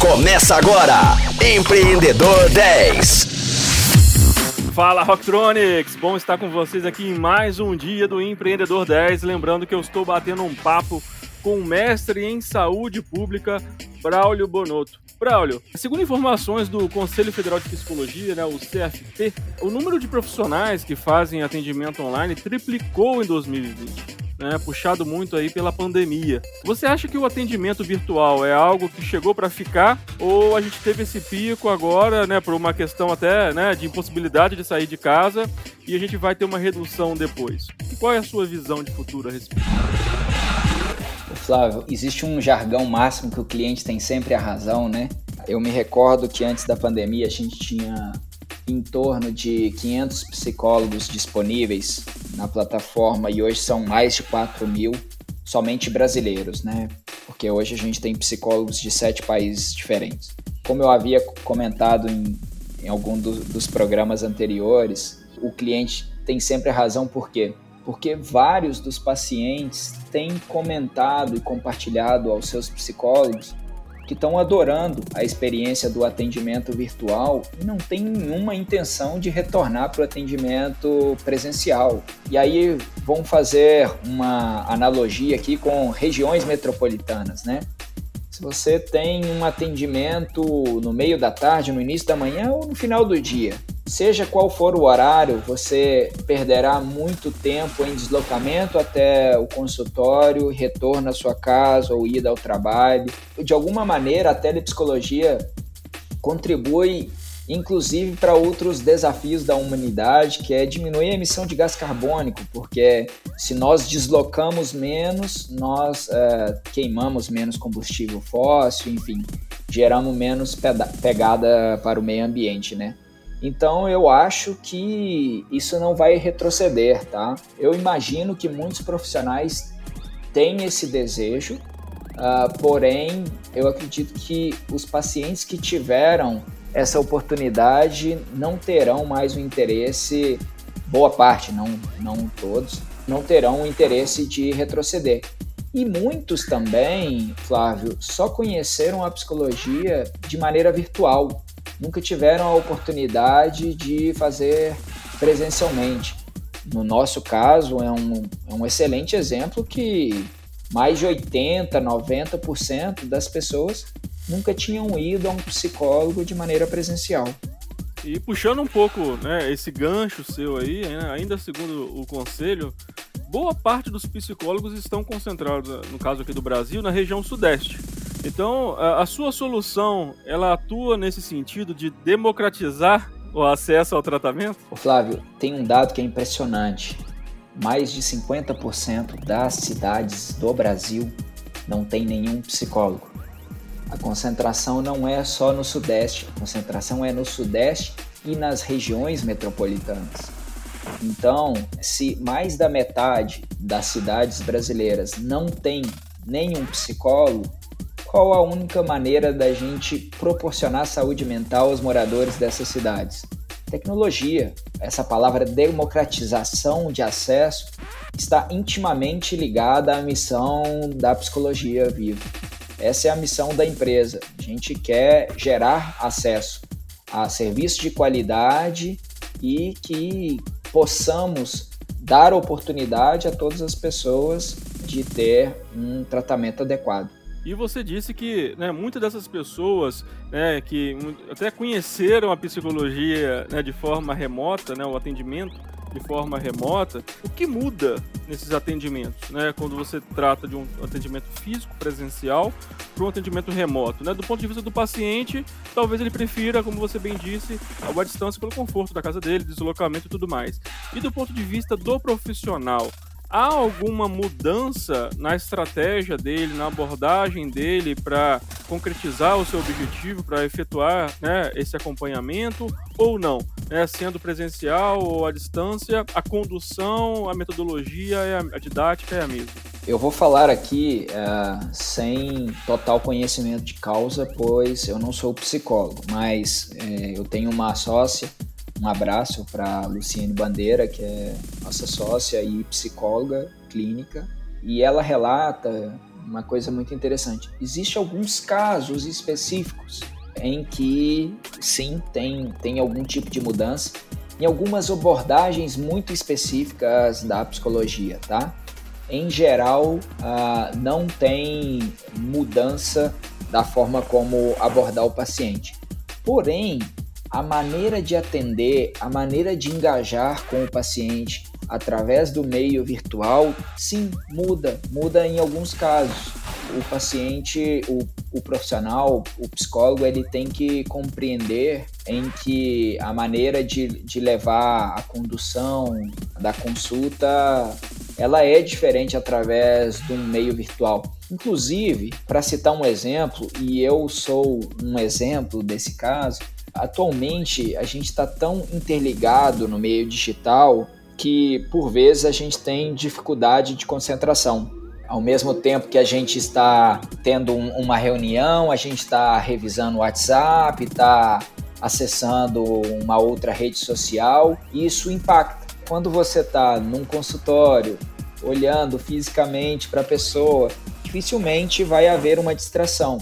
Começa agora, Empreendedor 10. Fala Rocktronics! Bom estar com vocês aqui em mais um dia do Empreendedor 10. Lembrando que eu estou batendo um papo com o mestre em saúde pública, Braulio Bonotto. Braulio, segundo informações do Conselho Federal de Psicologia, né, o CFP, o número de profissionais que fazem atendimento online triplicou em 2020 né, puxado muito aí pela pandemia. Você acha que o atendimento virtual é algo que chegou para ficar ou a gente teve esse pico agora, né, por uma questão até, né, de impossibilidade de sair de casa e a gente vai ter uma redução depois? E qual é a sua visão de futuro a respeito? Flávio, existe um jargão máximo que o cliente tem sempre a razão, né? Eu me recordo que antes da pandemia a gente tinha em torno de 500 psicólogos disponíveis na plataforma e hoje são mais de 4 mil somente brasileiros, né? Porque hoje a gente tem psicólogos de sete países diferentes. Como eu havia comentado em, em algum do, dos programas anteriores, o cliente tem sempre a razão por quê? Porque vários dos pacientes têm comentado e compartilhado aos seus psicólogos que estão adorando a experiência do atendimento virtual e não tem nenhuma intenção de retornar para o atendimento presencial. E aí vamos fazer uma analogia aqui com regiões metropolitanas, né? Se você tem um atendimento no meio da tarde, no início da manhã ou no final do dia, seja qual for o horário, você perderá muito tempo em deslocamento até o consultório, retorno à sua casa ou ida ao trabalho. De alguma maneira, a telepsicologia contribui inclusive para outros desafios da humanidade, que é diminuir a emissão de gás carbônico, porque se nós deslocamos menos, nós é, queimamos menos combustível fóssil, enfim, geramos menos pegada para o meio ambiente, né? Então eu acho que isso não vai retroceder, tá? Eu imagino que muitos profissionais têm esse desejo, uh, porém eu acredito que os pacientes que tiveram essa oportunidade não terão mais o interesse, boa parte, não, não todos, não terão o interesse de retroceder. E muitos também, Flávio, só conheceram a psicologia de maneira virtual, nunca tiveram a oportunidade de fazer presencialmente. No nosso caso, é um, é um excelente exemplo que mais de 80%, 90% das pessoas nunca tinham ido a um psicólogo de maneira presencial. E puxando um pouco né, esse gancho seu aí, né, ainda segundo o conselho, boa parte dos psicólogos estão concentrados, no caso aqui do Brasil, na região sudeste. Então, a, sua solução, ela atua nesse sentido de democratizar o acesso ao tratamento? Ô Flávio, tem um dado que é impressionante. Mais de 50% das cidades do Brasil não tem nenhum psicólogo. A concentração não é só no Sudeste, a concentração é no Sudeste e nas regiões metropolitanas. Então, se mais da metade das cidades brasileiras não tem nenhum psicólogo, qual a única maneira da gente proporcionar saúde mental aos moradores dessas cidades? Tecnologia. Essa palavra democratização de acesso está intimamente ligada à missão da psicologia viva. Essa é a missão da empresa. A gente quer gerar acesso a serviços de qualidade e que possamos dar oportunidade a todas as pessoas de ter um tratamento adequado. E você disse que né, muitas dessas pessoas né, que até conheceram a psicologia né, de forma remota, né, o atendimento, de forma remota, o que muda nesses atendimentos, né? Quando você trata de um atendimento físico, presencial, para um atendimento remoto, né? Do ponto de vista do paciente, talvez ele prefira, como você bem disse, a distância pelo conforto da casa dele, deslocamento e tudo mais. E do ponto de vista do profissional, há alguma mudança na estratégia dele, na abordagem dele para concretizar o seu objetivo, para efetuar né, esse acompanhamento ou não? Né, sendo presencial ou à distância, a condução, a metodologia, a didática é a mesma. Eu vou falar aqui uh, sem total conhecimento de causa, pois eu não sou psicólogo, mas uh, eu tenho uma sócia um abraço para Luciene Bandeira, que é nossa sócia e psicóloga clínica, e ela relata uma coisa muito interessante. Existem alguns casos específicos em que sim tem, tem algum tipo de mudança em algumas abordagens muito específicas da psicologia, tá? Em geral, ah, não tem mudança da forma como abordar o paciente. Porém, a maneira de atender, a maneira de engajar com o paciente através do meio virtual, sim, muda, muda em alguns casos. O paciente, o, o profissional, o psicólogo, ele tem que compreender em que a maneira de, de levar a condução da consulta ela é diferente através de um meio virtual. Inclusive, para citar um exemplo, e eu sou um exemplo desse caso, atualmente a gente está tão interligado no meio digital que por vezes a gente tem dificuldade de concentração. Ao mesmo tempo que a gente está tendo um, uma reunião, a gente está revisando o WhatsApp, está acessando uma outra rede social, isso impacta. Quando você está num consultório, olhando fisicamente para a pessoa, dificilmente vai haver uma distração.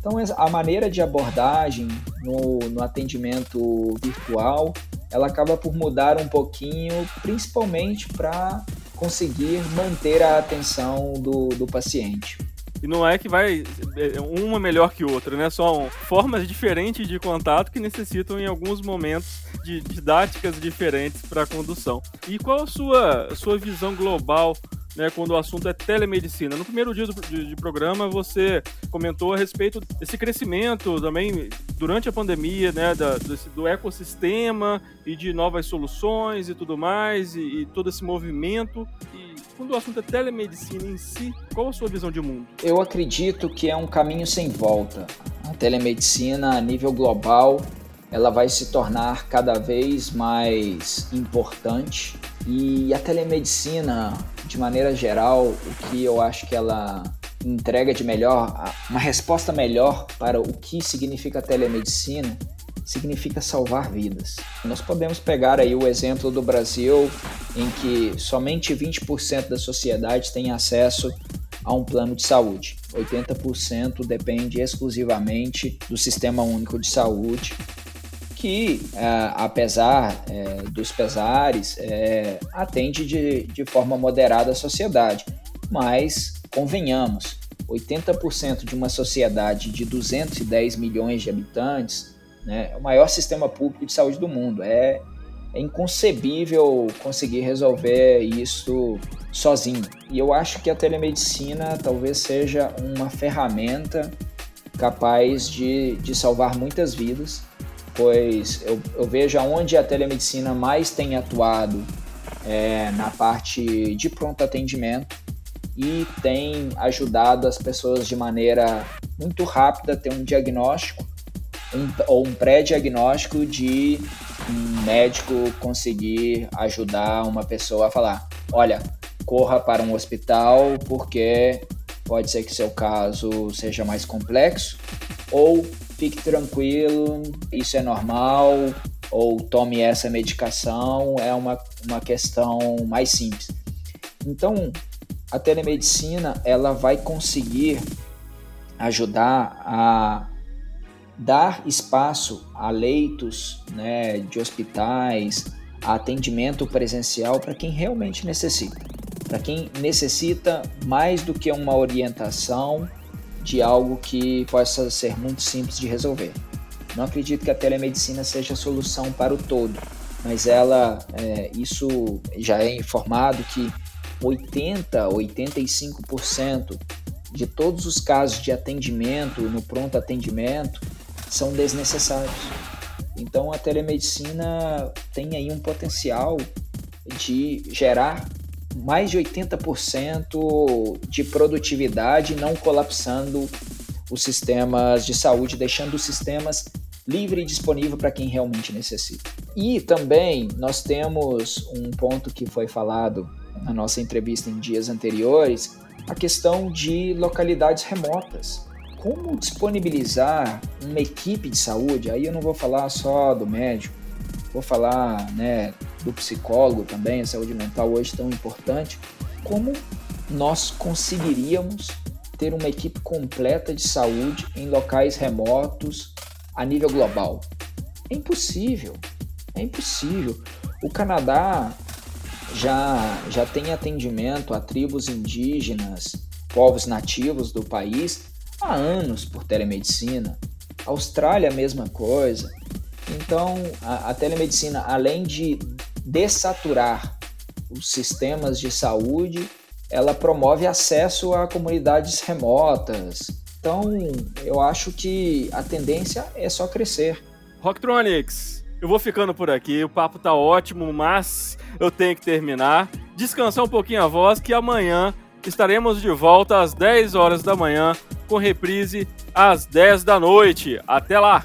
Então, a maneira de abordagem no, no atendimento virtual, ela acaba por mudar um pouquinho, principalmente para conseguir manter a atenção do, do paciente. E não é que vai é, uma melhor que outra, né? São formas diferentes de contato que necessitam em alguns momentos de didáticas diferentes para a condução. E qual a sua, sua visão global né, quando o assunto é telemedicina. No primeiro dia do de, de programa, você comentou a respeito desse crescimento também durante a pandemia, né, da, desse, do ecossistema e de novas soluções e tudo mais, e, e todo esse movimento. E quando o assunto é telemedicina em si, qual a sua visão de mundo? Eu acredito que é um caminho sem volta. A telemedicina a nível global ela vai se tornar cada vez mais importante e a telemedicina, de maneira geral, o que eu acho que ela entrega de melhor, uma resposta melhor para o que significa telemedicina, significa salvar vidas. Nós podemos pegar aí o exemplo do Brasil, em que somente 20% da sociedade tem acesso a um plano de saúde. 80% depende exclusivamente do Sistema Único de Saúde, que, é, apesar é, dos pesares, é, atende de, de forma moderada a sociedade. Mas, convenhamos, 80% de uma sociedade de 210 milhões de habitantes né, é o maior sistema público de saúde do mundo. É, é inconcebível conseguir resolver isso sozinho. E eu acho que a telemedicina talvez seja uma ferramenta capaz de, de salvar muitas vidas pois eu, eu vejo aonde a telemedicina mais tem atuado é, na parte de pronto atendimento e tem ajudado as pessoas de maneira muito rápida a ter um diagnóstico um, ou um pré-diagnóstico de um médico conseguir ajudar uma pessoa a falar: olha, corra para um hospital porque pode ser que seu caso seja mais complexo, ou fique tranquilo, isso é normal, ou tome essa medicação, é uma, uma questão mais simples. Então, a telemedicina ela vai conseguir ajudar a dar espaço a leitos né, de hospitais, a atendimento presencial para quem realmente necessita. Para quem necessita mais do que uma orientação de algo que possa ser muito simples de resolver. Não acredito que a telemedicina seja a solução para o todo, mas ela, é, isso já é informado que 80, 85% de todos os casos de atendimento no pronto atendimento são desnecessários. Então a telemedicina tem aí um potencial de gerar mais de 80% de produtividade, não colapsando os sistemas de saúde, deixando os sistemas livre e disponível para quem realmente necessita. E também nós temos um ponto que foi falado na nossa entrevista em dias anteriores, a questão de localidades remotas. Como disponibilizar uma equipe de saúde? Aí eu não vou falar só do médico, vou falar né, do psicólogo também, a saúde mental hoje tão importante, como nós conseguiríamos ter uma equipe completa de saúde em locais remotos a nível global. É impossível. É impossível. O Canadá já, já tem atendimento a tribos indígenas, povos nativos do país há anos por telemedicina. A Austrália, a mesma coisa. Então, a, a telemedicina, além de dessaturar os sistemas de saúde, ela promove acesso a comunidades remotas. Então, eu acho que a tendência é só crescer. Rocktronics, eu vou ficando por aqui, o papo tá ótimo, mas eu tenho que terminar. Descansar um pouquinho a voz, que amanhã estaremos de volta às 10 horas da manhã, com reprise às 10 da noite. Até lá!